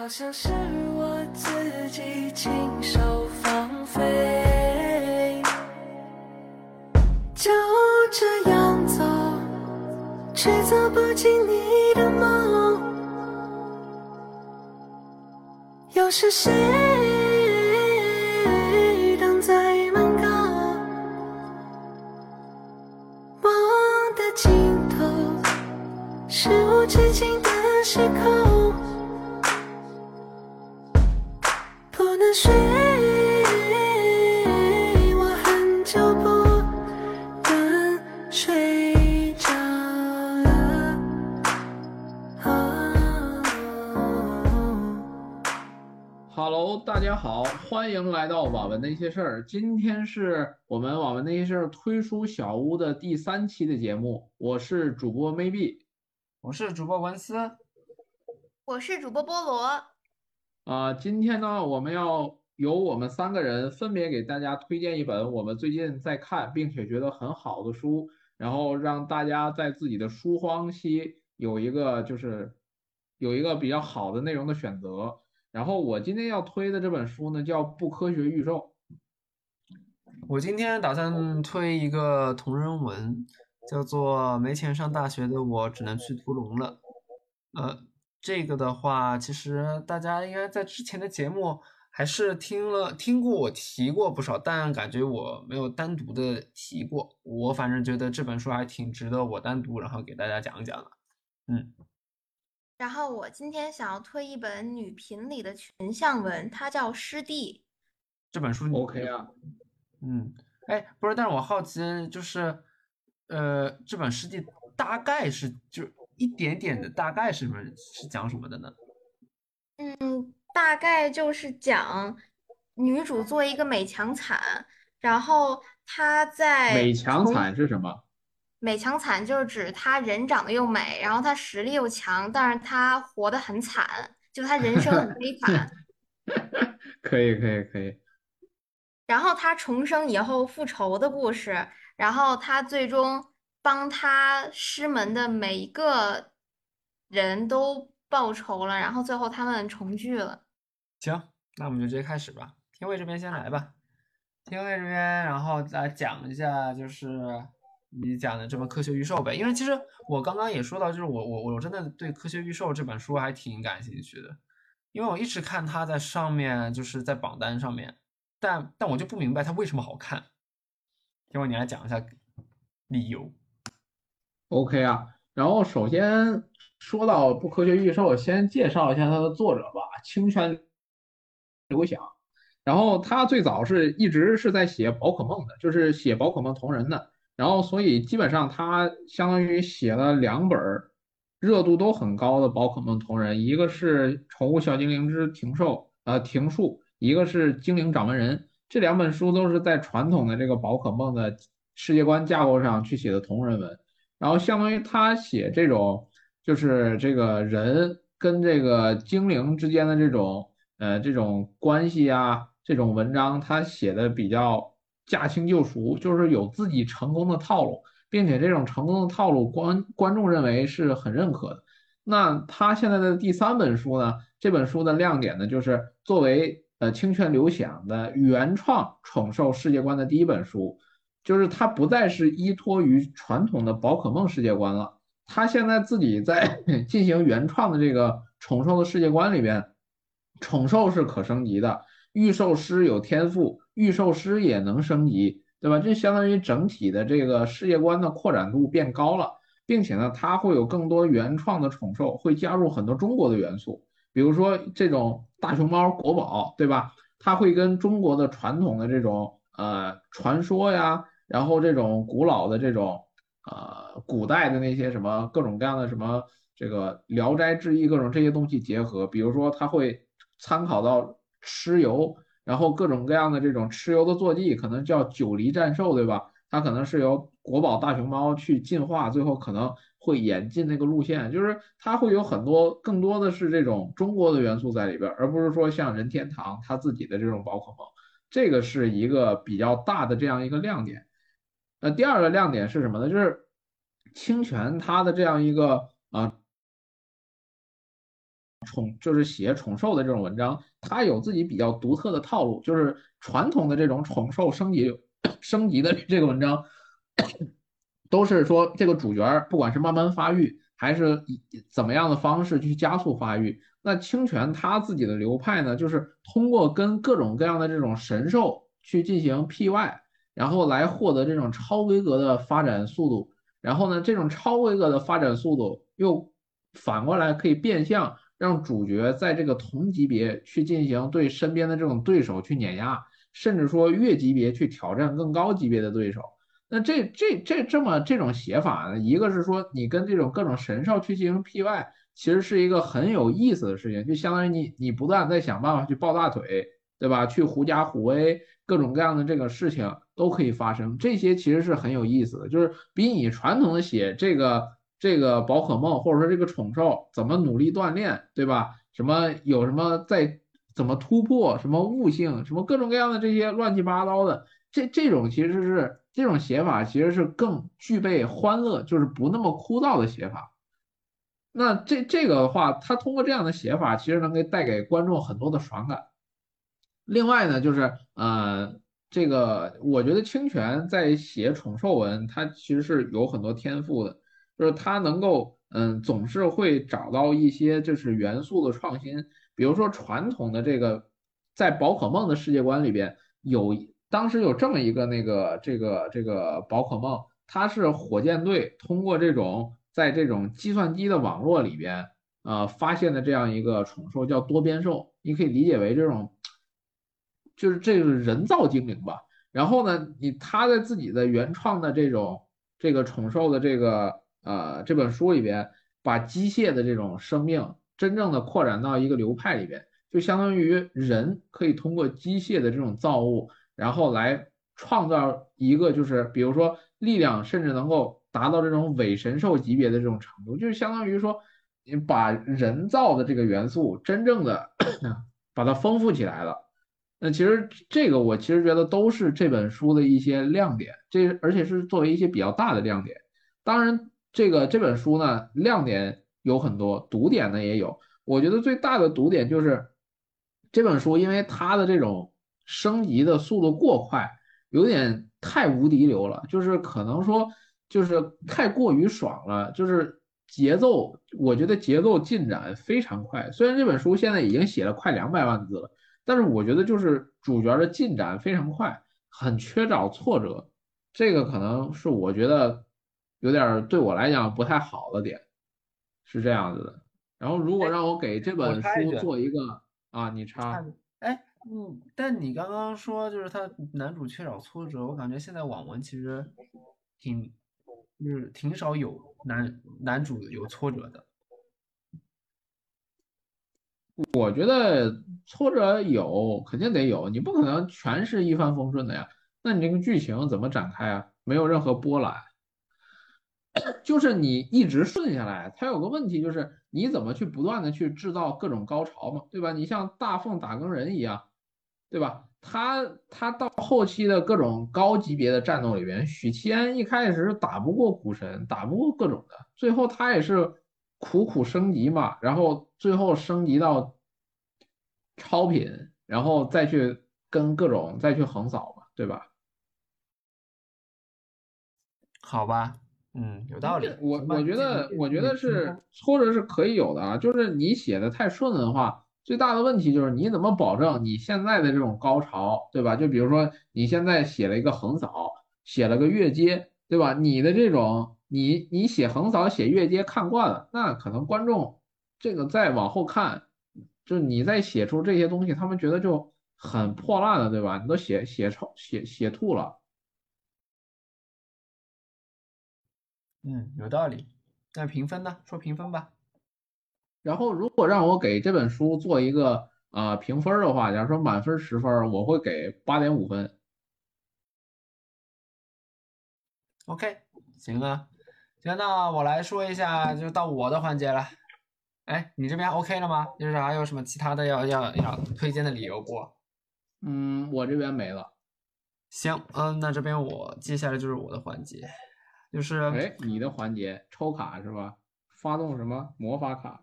好像是我自己亲手放飞，就这样走，却走不进你的梦。又是谁挡在门口？梦的尽头是无止境的时空，好，欢迎来到网文的一些事儿。今天是我们网文的一些事儿推书小屋的第三期的节目，我是主播 maybe 我是主播文思，我是主播菠萝，啊、今天呢，我们要由我们三个人分别给大家推荐一本我们最近在看并且觉得很好的书，然后让大家在自己的书荒期有一个就是有一个比较好的内容的选择。然后我今天要推的这本书呢，叫《不科学预售》。我今天打算推一个同人文，叫做《没钱上大学的我只能去屠龙了》。呃，这个的话，其实大家应该在之前的节目还是听了听过我提过不少，但感觉我没有单独的提过。我反正觉得这本书还挺值得我单独然后给大家讲一讲的。嗯，然后我今天想要推一本女频里的群像文，它叫《师弟这本书你 OK 啊，嗯，哎，不是，但是我好奇，就是，呃，这本诗集大概是就一点点的，大概是什么是讲什么的呢？》，嗯，大概就是讲女主做一个美强惨，然后她在美强惨是什么？美强惨就是指他人长得又美，然后他实力又强，但是他活得很惨，就他人生很悲惨。可以，可以，可以。然后他重生以后复仇的故事，然后他最终帮他师门的每一个人都报仇了，然后最后他们重聚了。行，那我们就直接开始吧。天卫这边先来吧，天卫这边，然后来讲一下就是你讲的这么《科学预售》呗。因为其实我刚刚也说到，就是我我我真的对《科学预售》这本书还挺感兴趣的，因为我一直看它在上面，就是在榜单上面，但但我就不明白它为什么好看。天卫，你来讲一下理由。OK 啊，然后首先说到不科学预售，先介绍一下它的作者吧，清泉刘响。然后他最早是一直是在写宝可梦的，就是写宝可梦同人的。然后所以基本上他相当于写了两本热度都很高的宝可梦同人，一个是《宠物小精灵之庭兽》呃庭树，一个是《精灵掌门人》。这两本书都是在传统的这个宝可梦的世界观架构上去写的同人文。然后相当于他写这种就是这个人跟这个精灵之间的这种呃这种关系啊，这种文章他写的比较驾轻就熟，就是有自己成功的套路，并且这种成功的套路观观众认为是很认可的。那他现在的第三本书呢，这本书的亮点呢，就是作为呃清泉流响的原创宠兽世界观的第一本书。就是它不再是依托于传统的宝可梦世界观了，他现在自己在 进行原创的这个宠兽的世界观里边，宠兽是可升级的，御兽师有天赋，御兽师也能升级，对吧？这相当于整体的这个世界观的扩展度变高了，并且呢，它会有更多原创的宠兽，会加入很多中国的元素，比如说这种大熊猫国宝，对吧？它会跟中国的传统的这种呃传说呀。然后这种古老的这种呃古代的那些什么各种各样的什么这个《聊斋志异》各种这些东西结合，比如说它会参考到蚩尤，然后各种各样的这种蚩尤的坐骑，可能叫九黎战兽，对吧？它可能是由国宝大熊猫去进化，最后可能会演进那个路线，就是它会有很多更多的是这种中国的元素在里边，而不是说像任天堂它自己的这种宝可梦，这个是一个比较大的这样一个亮点。那第二个亮点是什么呢？就是清泉它的这样一个宠就是写宠兽的这种文章，它有自己比较独特的套路，就是传统的这种宠兽升级升级的这个文章，都是说这个主角不管是慢慢发育，还是以怎么样的方式去加速发育。那清泉他自己的流派呢，就是通过跟各种各样的这种神兽去进行 PY，然后来获得这种超规格的发展速度。然后呢，这种超规格的发展速度又反过来可以变相让主角在这个同级别去进行对身边的这种对手去碾压，甚至说越级别去挑战更高级别的对手。那这这这这么这种写法呢，一个是说你跟这种各种神兽去进行 PY，其实是一个很有意思的事情，就相当于你你不断在想办法去抱大腿，对吧？去狐假虎威，各种各样的这个事情都可以发生，这些其实是很有意思的，就是比你传统的写这个这个宝可梦或者说这个宠兽怎么努力锻炼，对吧？什么有什么在怎么突破，什么悟性，什么各种各样的这些乱七八糟的，这这种其实是。这种写法其实是更具备欢乐，就是不那么枯燥的写法。那这这个的话，他通过这样的写法，其实能给带给观众很多的爽感。另外呢，就是呃，这个我觉得清泉在写宠兽文，他其实是有很多天赋的，就是他能够嗯，总是会找到一些就是元素的创新，比如说传统的这个在宝可梦的世界观里边有。当时有这么一个那个这个这个宝可梦，它是火箭队通过这种在这种计算机的网络里边，呃发现的这样一个宠兽叫多边兽，你可以理解为这种，就是这个人造精灵吧。然后呢，你他在自己的原创的这种这个宠兽的这个呃这本书里边，把机械的这种生命真正的扩展到一个流派里边，就相当于人可以通过机械的这种造物。然后来创造一个，就是比如说力量，甚至能够达到这种伪神兽级别的这种程度，就是相当于说，你把人造的这个元素真正的 把它丰富起来了。那其实这个我其实觉得都是这本书的一些亮点，这而且是作为一些比较大的亮点。当然，这个这本书呢，亮点有很多，毒点呢也有。我觉得最大的毒点就是这本书，因为它的这种。升级的速度过快，有点太无敌流了，就是可能说就是太过于爽了，就是节奏，我觉得节奏进展非常快。虽然这本书现在已经写了快两百万字了，但是我觉得就是主角的进展非常快，很缺少挫折，这个可能是我觉得有点对我来讲不太好的点，是这样子的。然后如果让我给这本书做一个啊，你插，哎。嗯，但你刚刚说就是他男主缺少挫折，我感觉现在网文其实挺就是挺少有男男主有挫折的。我觉得挫折有，肯定得有，你不可能全是一帆风顺的呀。那你这个剧情怎么展开啊？没有任何波澜，就是你一直顺下来，它有个问题就是你怎么去不断的去制造各种高潮嘛，对吧？你像大凤打更人一样。对吧？他他到后期的各种高级别的战斗里边，许七安一开始是打不过古神，打不过各种的，最后他也是苦苦升级嘛，然后最后升级到超品，然后再去跟各种再去横扫嘛，对吧？好吧，嗯，有道理。我我觉得我觉得是挫折是可以有的啊，就是你写的太顺的话。最大的问题就是你怎么保证你现在的这种高潮，对吧？就比如说你现在写了一个横扫，写了个越阶，对吧？你的这种你你写横扫写越阶看惯了，那可能观众这个再往后看，就你再写出这些东西，他们觉得就很破烂了，对吧？你都写写超写写吐了。嗯，有道理。那评分呢？说评分吧。然后，如果让我给这本书做一个呃评分的话，假如说满分十分，我会给八点五分。OK，行啊，行，那我来说一下，就到我的环节了。哎，你这边 OK 了吗？就是还有什么其他的要要要推荐的理由不？嗯，我这边没了。行，嗯，那这边我接下来就是我的环节，就是哎，你的环节抽卡是吧？发动什么魔法卡？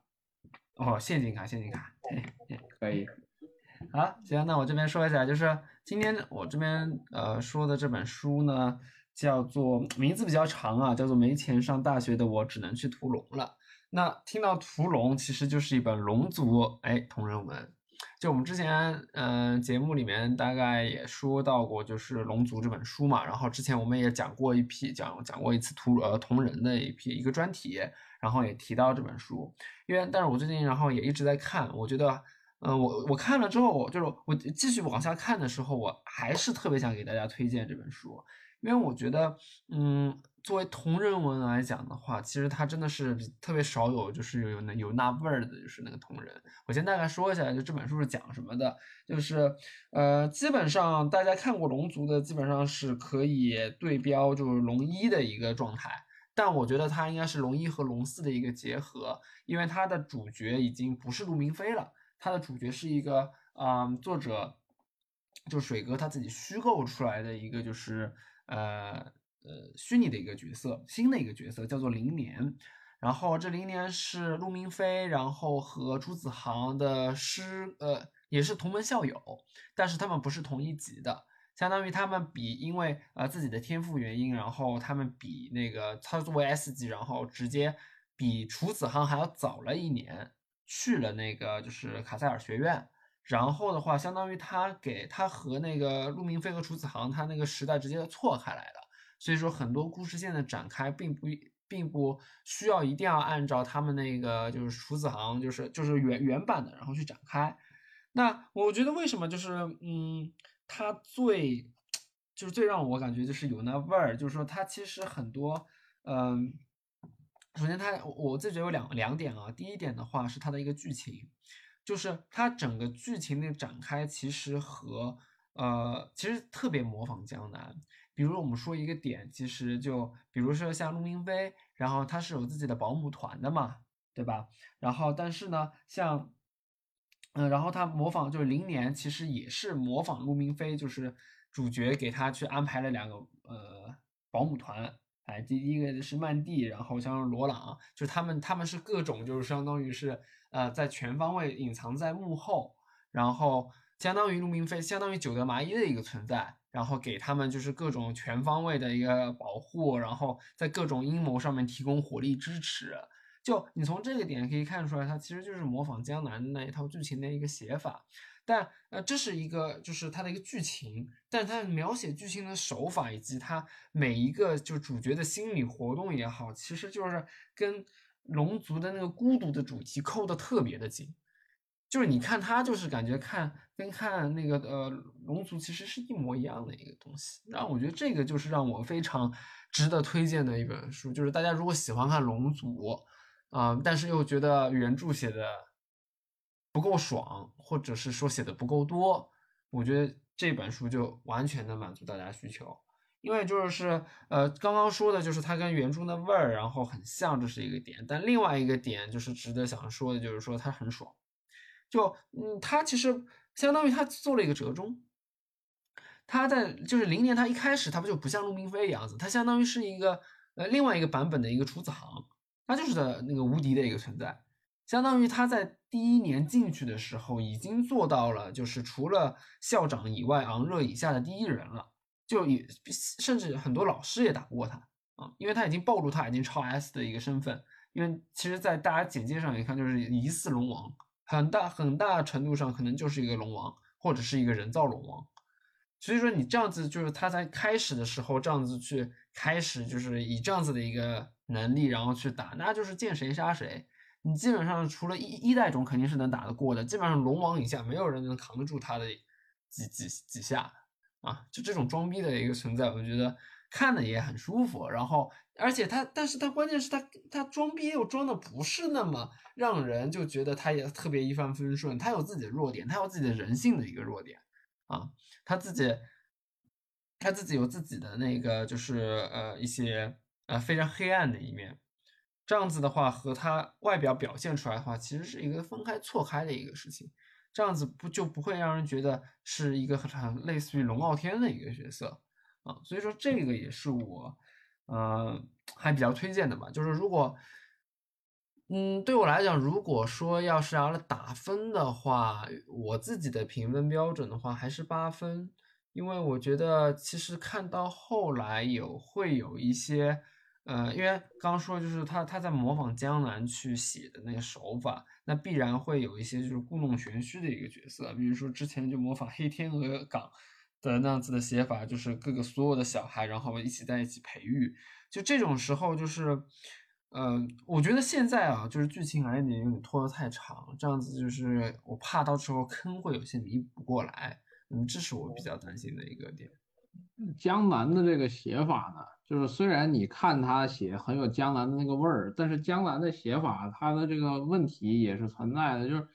哦，陷阱卡，陷阱卡。嘿嘿可以。好，行，那我这边说一下，就是今天我这边呃说的这本书呢，叫做名字比较长啊，叫做《没钱上大学的我只能去屠龙了》。那听到屠龙，其实就是一本龙族哎同人文。就我们之前嗯、节目里面大概也说到过，就是《龙族》这本书嘛。然后之前我们也讲过一批讲讲过一次屠呃同人的一批一个专题，然后也提到这本书。因为但是我最近然后也一直在看，我觉得。嗯，我我看了之后，就是我继续往下看的时候，我还是特别想给大家推荐这本书，因为我觉得，嗯，作为同人文来讲的话，其实它真的是特别少有，就是有那有那味儿的，就是那个同人。我先大概说一下，就这本书是讲什么的，就是呃，基本上大家看过《龙族》的，基本上是可以对标就是龙一的一个状态。但我觉得它应该是龙一和龙四的一个结合，因为它的主角已经不是陆明飞了。它的主角是一个，嗯，作者就水哥他自己虚构出来的一个，就是呃呃虚拟的一个角色，新的一个角色叫做灵年。然后这灵年是陆明飞，然后和朱子航的师，呃，也是同门校友，但是他们不是同一级的，相当于他们比因为呃自己的天赋原因，然后他们比那个他作为 S 级，然后直接比楚子航还要早了一年。去了那个就是卡塞尔学院，然后的话，相当于他给他和那个陆明飞和楚子航他那个时代直接错开来了，所以说很多故事线的展开并不并不需要一定要按照他们那个就是楚子航就是就是原原版的然后去展开。那我觉得为什么就是嗯，他最就是最让我感觉就是有那味儿，就是说他其实很多嗯。首先，它我自己觉得有两两点啊。第一点的话是它的一个剧情，就是它整个剧情的展开其实和呃其实特别模仿江南。比如我们说一个点，其实就比如说像陆明飞，然后他是有自己的保姆团的嘛，对吧？然后但是呢，像嗯，然后他模仿就是零年，其实也是模仿陆明飞，就是主角给他去安排了两个呃保姆团。哎，第一个是曼蒂，然后像罗朗，就他们，他们是各种，就是相当于是，呃，在全方位隐藏在幕后，然后相当于陆明飞，相当于九德麻衣的一个存在，然后给他们就是各种全方位的一个保护，然后在各种阴谋上面提供火力支持。就你从这个点可以看出来，它其实就是模仿江南的那一套剧情的一个写法。但呃，这是一个就是它的一个剧情，但它描写剧情的手法以及它每一个就主角的心理活动也好，其实就是跟龙族的那个孤独的主题扣的特别的紧。就是你看它，就是感觉看跟看那个呃龙族其实是一模一样的一个东西。然后我觉得这个就是让我非常值得推荐的一本书，就是大家如果喜欢看龙族啊，但是又觉得原著写的。不够爽，或者是说写的不够多，我觉得这本书就完全能满足大家需求。因为就是呃，刚刚说的就是它跟原著的味儿，然后很像，这是一个点。但另外一个点就是值得想说的，就是说它很爽。就嗯，他其实相当于他做了一个折中。他在就是零年，他一开始他不就不像陆明飞一样子，他相当于是一个呃另外一个版本的一个楚子航，他就是的那个无敌的一个存在。相当于他在第一年进去的时候，已经做到了，就是除了校长以外，昂热以下的第一人了。就也甚至很多老师也打不过他啊，因为他已经暴露他已经超 S 的一个身份。因为其实，在大家简介上一看，就是疑似龙王，很大很大程度上可能就是一个龙王，或者是一个人造龙王。所以说，你这样子就是他在开始的时候这样子去开始，就是以这样子的一个能力，然后去打，那就是见谁杀谁。你基本上除了一一代种肯定是能打得过的，基本上龙王以下没有人能扛得住他的几几几下啊！就这种装逼的一个存在，我觉得看的也很舒服。然后，而且他，但是他关键是他他装逼又装的不是那么让人就觉得他也特别一帆风顺，他有自己的弱点，他有自己的人性的一个弱点啊，他自己他自己有自己的那个就是呃一些呃非常黑暗的一面。这样子的话，和他外表表现出来的话，其实是一个分开错开的一个事情。这样子不就不会让人觉得是一个很类似于龙傲天的一个角色啊？所以说这个也是我，呃，还比较推荐的吧。就是如果嗯，对我来讲，如果说要是要打分的话，我自己的评分标准的话还是八分，因为我觉得其实看到后来有会有一些，呃，因为刚刚说就是他他在模仿江南去写的那个手法，那必然会有一些就是故弄玄虚的一个角色，比如说之前就模仿黑天鹅港的那样子的写法，就是各个所有的小孩然后一起在一起培育，就这种时候就是。呃，我觉得现在啊，就是剧情来点有点拖得太长，这样子就是我怕到时候坑会有些弥补不过来，嗯，这是我比较担心的一个点。江南的这个写法呢，就是虽然你看他写很有江南的那个味儿，但是江南的写法他的这个问题也是存在的，就是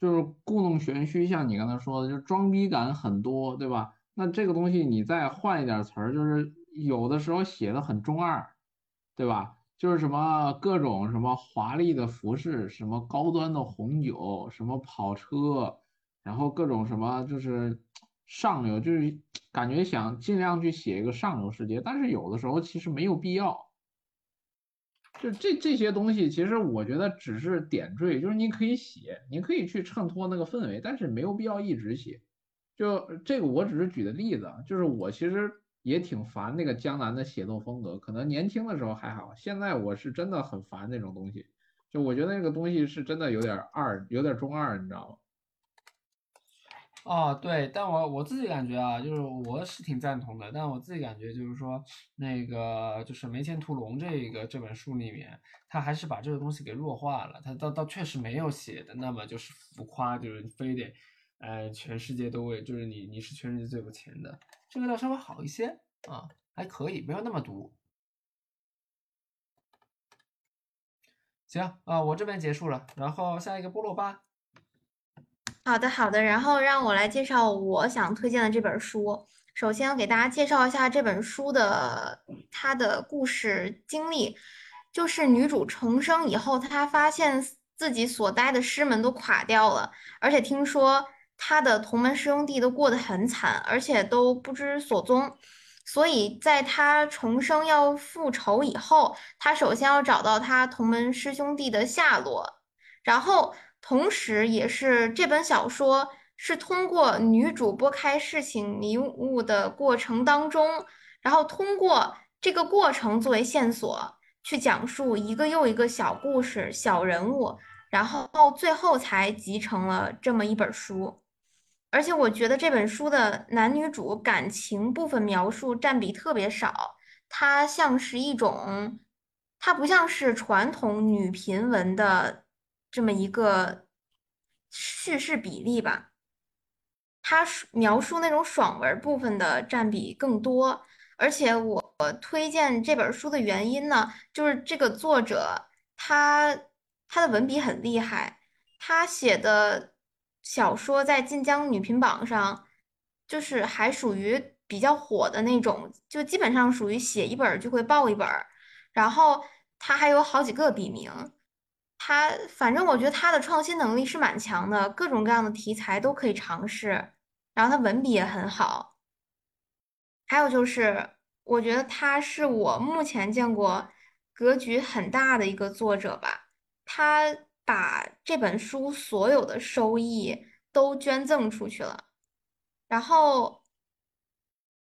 就是故弄玄虚，像你刚才说的，就是装逼感很多，对吧？那这个东西你再换一点词儿，就是有的时候写的很中二，对吧？就是什么各种什么华丽的服饰，什么高端的红酒，什么跑车，然后各种什么就是上流，就是感觉想尽量去写一个上流世界，但是有的时候其实没有必要。就这这些东西，其实我觉得只是点缀，就是你可以写，你可以去衬托那个氛围，但是没有必要一直写。就这个，我只是举的例子，就是我其实。也挺烦那个江南的写作风格，可能年轻的时候还好，现在我是真的很烦那种东西。就我觉得那个东西是真的有点二，有点中二，你知道吗？哦，对，但我我自己感觉啊，就是我是挺赞同的，但我自己感觉就是说，那个就是《眉间屠龙》这个这本书里面，他还是把这个东西给弱化了，他倒倒确实没有写的那么就是浮夸，就是非得，呃，全世界都为，就是你你是全世界最有钱的。这个倒稍微好一些啊，还可以，没有那么毒。行啊，我这边结束了，然后下一个菠萝吧。好的，好的，然后让我来介绍我想推荐的这本书。首先要给大家介绍一下这本书的它的故事经历，就是女主重生以后，她发现自己所待的师门都垮掉了，而且听说。他的同门师兄弟都过得很惨，而且都不知所踪。所以，在他重生要复仇以后，他首先要找到他同门师兄弟的下落。然后，同时也是这本小说是通过女主拨开事情迷雾的过程当中，然后通过这个过程作为线索，去讲述一个又一个小故事、小人物，然后最后才集成了这么一本书。而且我觉得这本书的男女主感情部分描述占比特别少，它像是一种，它不像是传统女频文的这么一个叙事比例吧，它描述那种爽文部分的占比更多。而且我推荐这本书的原因呢，就是这个作者他他的文笔很厉害，他写的。小说在晋江女频榜上，就是还属于比较火的那种，就基本上属于写一本就会爆一本。然后他还有好几个笔名，他反正我觉得他的创新能力是蛮强的，各种各样的题材都可以尝试。然后他文笔也很好，还有就是，我觉得他是我目前见过格局很大的一个作者吧，他。把这本书所有的收益都捐赠出去了，然后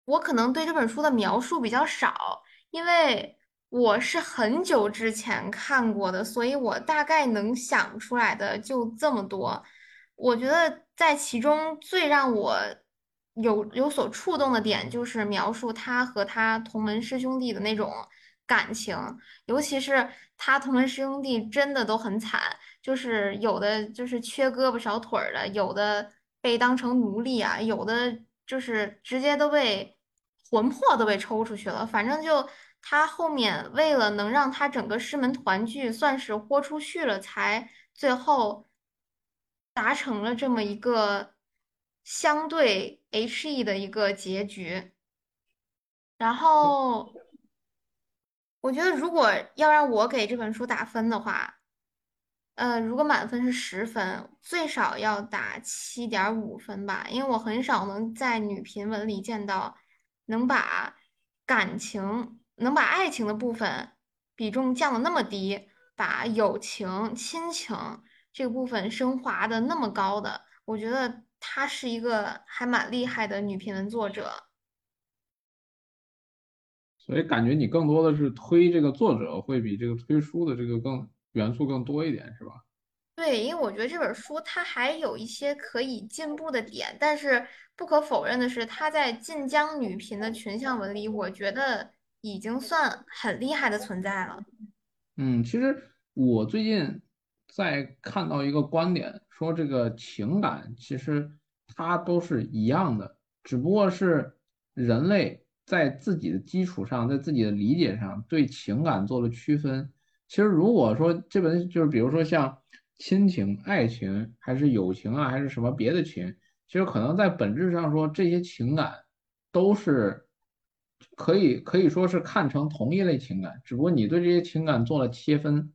我可能对这本书的描述比较少，因为我是很久之前看过的，所以我大概能想出来的就这么多。我觉得在其中最让我有有所触动的点，就是描述他和他同门师兄弟的那种。感情，尤其是他同门师兄弟真的都很惨，就是有的就是缺胳膊少腿儿的，有的被当成奴隶啊，有的就是直接都被魂魄都被抽出去了。反正就他后面为了能让他整个师门团聚，算是豁出去了，才最后达成了这么一个相对 H E 的一个结局，然后。我觉得如果要让我给这本书打分的话，呃，如果满分是十分，最少要打七点五分吧，因为我很少能在女频文里见到能把感情、能把爱情的部分比重降的那么低，把友情、亲情这个部分升华的那么高的，我觉得她是一个还蛮厉害的女频文作者。所以感觉你更多的是推这个作者，会比这个推书的这个更元素更多一点，是吧？对，因为我觉得这本书它还有一些可以进步的点，但是不可否认的是，它在晋江女频的群像文里，我觉得已经算很厉害的存在了。嗯，其实我最近在看到一个观点，说这个情感其实它都是一样的，只不过是人类在自己的基础上，在自己的理解上对情感做了区分。其实如果说这本就是比如说像亲情、爱情，还是友情啊，还是什么别的情，其实可能在本质上说这些情感都是。可以可以说是看成同一类情感，只不过你对这些情感做了切分。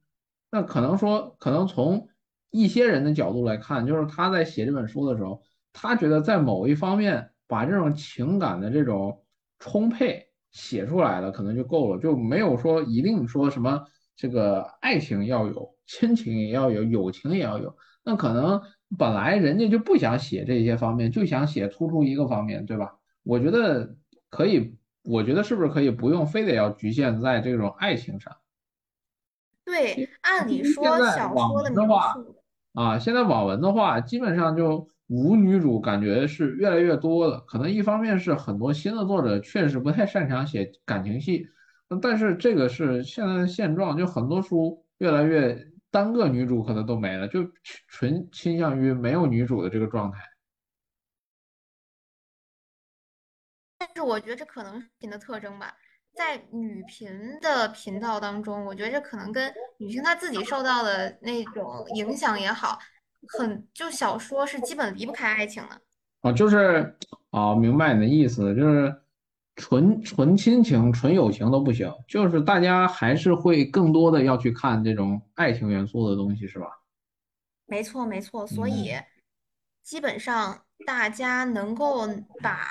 那可能说，可能从一些人的角度来看，就是他在写这本书的时候，他觉得在某一方面把这种情感的这种充沛写出来了，可能就够了，就没有说一定说什么这个爱情要有，亲情也要有，友情也要有。那可能本来人家就不想写这些方面，就想写突出一个方面，对吧？我觉得可以。我觉得是不是可以不用非得要局限在这种爱情上？对，按理说小说的话啊，现在网文的话，基本上就无女主，感觉是越来越多了。可能一方面是很多新的作者确实不太擅长写感情戏，但是这个是现在的现状，就很多书越来越单个女主可能都没了，就纯倾向于没有女主的这个状态。但是我觉得这可能是频的特征吧，在女频的频道当中，我觉得这可能跟女性她自己受到的那种影响也好，很就小说是基本离不开爱情的。啊，就是啊，明白你的意思，就是纯纯亲情、纯友情都不行，就是大家还是会更多的要去看这种爱情元素的东西，是吧？没错，没错，所以基本上大家能够把。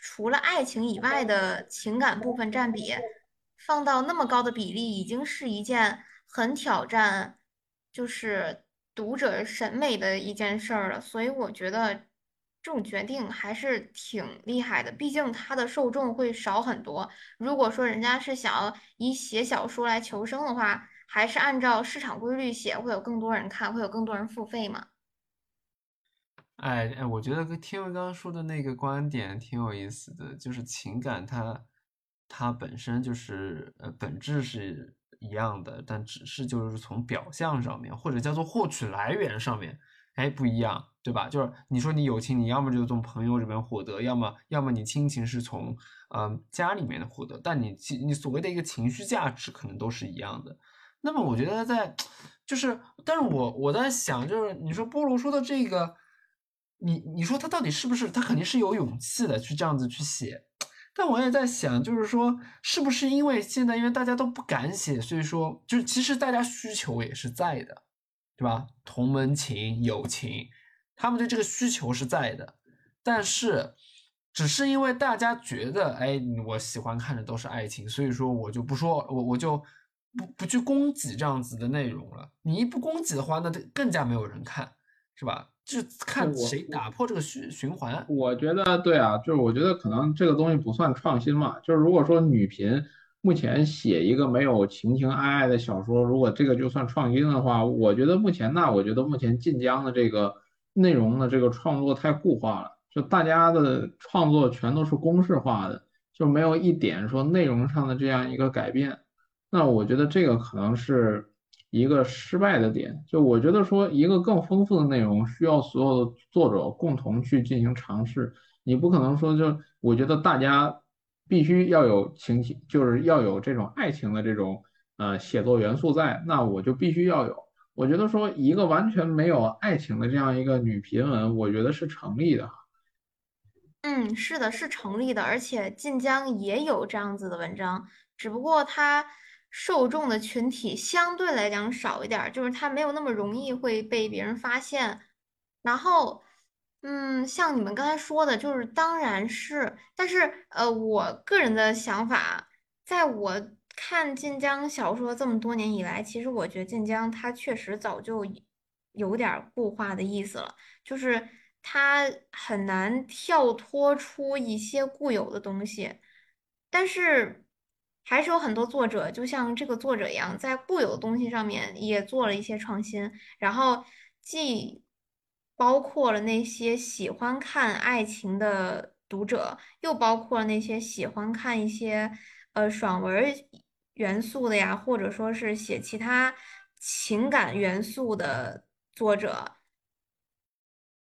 除了爱情以外的情感部分占比放到那么高的比例，已经是一件很挑战，就是读者审美的一件事儿了。所以我觉得这种决定还是挺厉害的，毕竟它的受众会少很多。如果说人家是想要以写小说来求生的话，还是按照市场规律写，会有更多人看，会有更多人付费嘛。哎哎，我觉得跟天威刚刚说的那个观点挺有意思的，就是情感它它本身就是呃本质是一样的，但只是就是从表象上面或者叫做获取来源上面，哎不一样，对吧？就是你说你友情，你要么就从朋友这边获得，要么要么你亲情是从嗯家里面的获得，但你其你所谓的一个情绪价值可能都是一样的。那么我觉得在就是，但是我我在想，就是你说菠萝说的这个。你你说他到底是不是？他肯定是有勇气的去这样子去写，但我也在想，就是说，是不是因为现在因为大家都不敢写，所以说，就是其实大家需求也是在的，对吧？同门情、友情，他们对这个需求是在的，但是只是因为大家觉得，哎，我喜欢看的都是爱情，所以说我就不说，我我就不不去供给这样子的内容了。你一不供给的话，那更加没有人看，是吧？就看谁打破这个循循环。我觉得对啊，就是我觉得可能这个东西不算创新嘛。就是如果说女频目前写一个没有情情爱爱的小说，如果这个就算创新的话，我觉得目前那我觉得目前晋江的这个内容的这个创作太固化了，就大家的创作全都是公式化的，就没有一点说内容上的这样一个改变。那我觉得这个可能是。一个失败的点，就我觉得说，一个更丰富的内容需要所有的作者共同去进行尝试。你不可能说，就我觉得大家必须要有情情，就是要有这种爱情的这种呃写作元素在，那我就必须要有。我觉得说，一个完全没有爱情的这样一个女频文，我觉得是成立的。嗯，是的，是成立的，而且晋江也有这样子的文章，只不过它。受众的群体相对来讲少一点，就是它没有那么容易会被别人发现。然后，嗯，像你们刚才说的，就是当然是，但是呃，我个人的想法，在我看晋江小说这么多年以来，其实我觉得晋江它确实早就有点固化的意思了，就是它很难跳脱出一些固有的东西，但是还是有很多作者，就像这个作者一样，在固有的东西上面也做了一些创新，然后既包括了那些喜欢看爱情的读者，又包括了那些喜欢看一些呃爽文元素的呀，或者说是写其他情感元素的作者。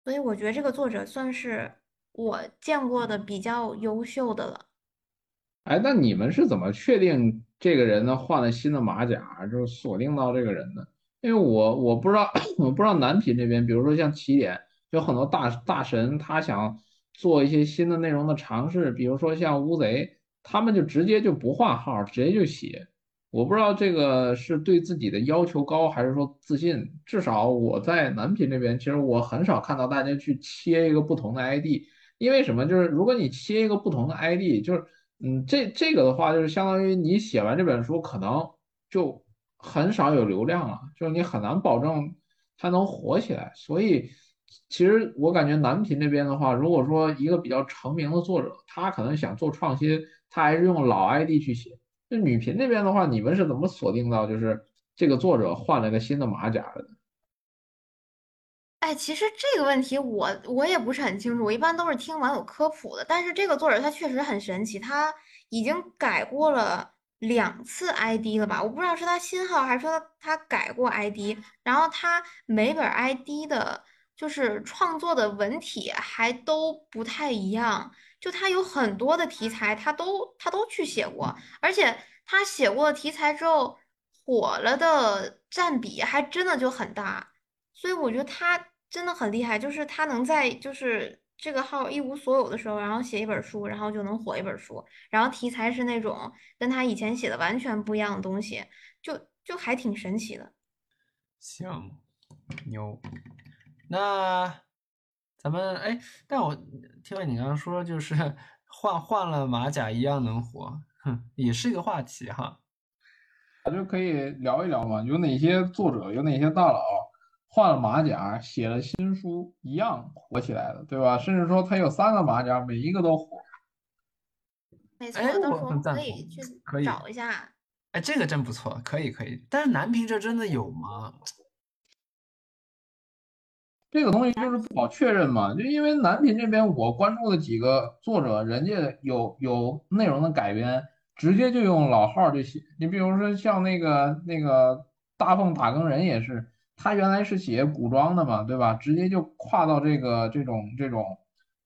所以我觉得这个作者算是我见过的比较优秀的了。哎，那你们是怎么确定这个人呢换了新的马甲，就是锁定到这个人的？因为我我不知道，我不知道南品这边，比如说像起点，有很多大大神，他想做一些新的内容的尝试，比如说像乌贼，他们就直接就不换号，直接就写。我不知道这个是对自己的要求高，还是说自信。至少我在南品这边，其实我很少看到大家去切一个不同的 ID，因为什么？就是如果你切一个不同的 ID，就是嗯，这这个的话，就是相当于你写完这本书，可能就很少有流量了，就是你很难保证它能火起来。所以，其实我感觉南频那边的话，如果说一个比较成名的作者，他可能想做创新，他还是用老 ID 去写。那女频那边的话，你们是怎么锁定到就是这个作者换了个新的马甲的？哎，其实这个问题我我也不是很清楚，我一般都是听网友科普的。但是这个作者他确实很神奇，他已经改过了两次 ID 了吧？我不知道是他新号还是说他改过 ID，然后他每本 ID 的，就是创作的文体还都不太一样，就他有很多的题材，他都他都去写过，而且他写过的题材之后火了的占比还真的就很大，所以我觉得他。真的很厉害，就是他能在就是这个号一无所有的时候，然后写一本书，然后就能火一本书，然后题材是那种跟他以前写的完全不一样的东西，就就还挺神奇的。行，牛。那咱们哎，但我听完你刚刚说，就是 换换了马甲一样能火，哼，也是一个话题哈。咱就可以聊一聊嘛，有哪些作者，有哪些大佬。换了马甲，写了新书，一样火起来了，对吧？甚至说他有三个马甲，每一个都火。没错，到时候可以去找一下。哎，这个真不错，可以可以。但是南平这真的有吗？这个东西就是不好确认嘛，就因为南平这边我关注的几个作者，人家有有内容的改编，直接就用老号就写。你比如说像那个那个大奉打更人也是。他原来是写古装的嘛，对吧？直接就跨到这个这种这种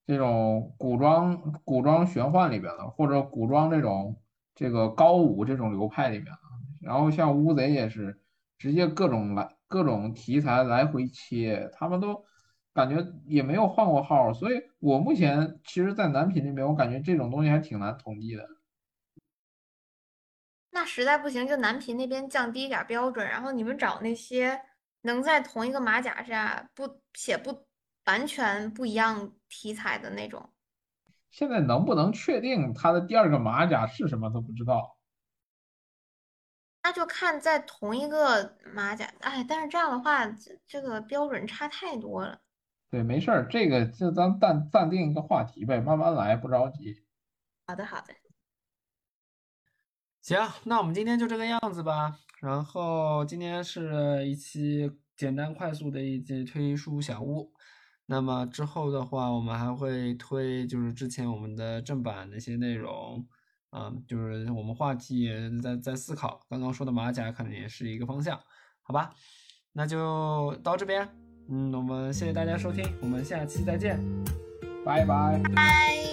这种古装古装玄幻里边了，或者古装这种这个高武这种流派里边了。然后像乌贼也是直接各种来各种题材来回切，他们都感觉也没有换过号，所以我目前其实，在男频这边，我感觉这种东西还挺难统计的。那实在不行，就男频那边降低一点标准，然后你们找那些。能在同一个马甲下不写不完全不一样题材的那种。现在能不能确定他的第二个马甲是什么都不知道。那就看在同一个马甲，哎，但是这样的话，这这个标准差太多了。对，没事儿，这个就咱暂暂定一个话题呗，慢慢来，不着急。好的，好的。行，那我们今天就这个样子吧。然后今天是一期简单快速的一期推书小屋，那么之后的话，我们还会推就是之前我们的正版那些内容，嗯，就是我们话题也在在思考，刚刚说的马甲可能也是一个方向，好吧？那就到这边，嗯，我们谢谢大家收听，我们下期再见，拜拜。拜。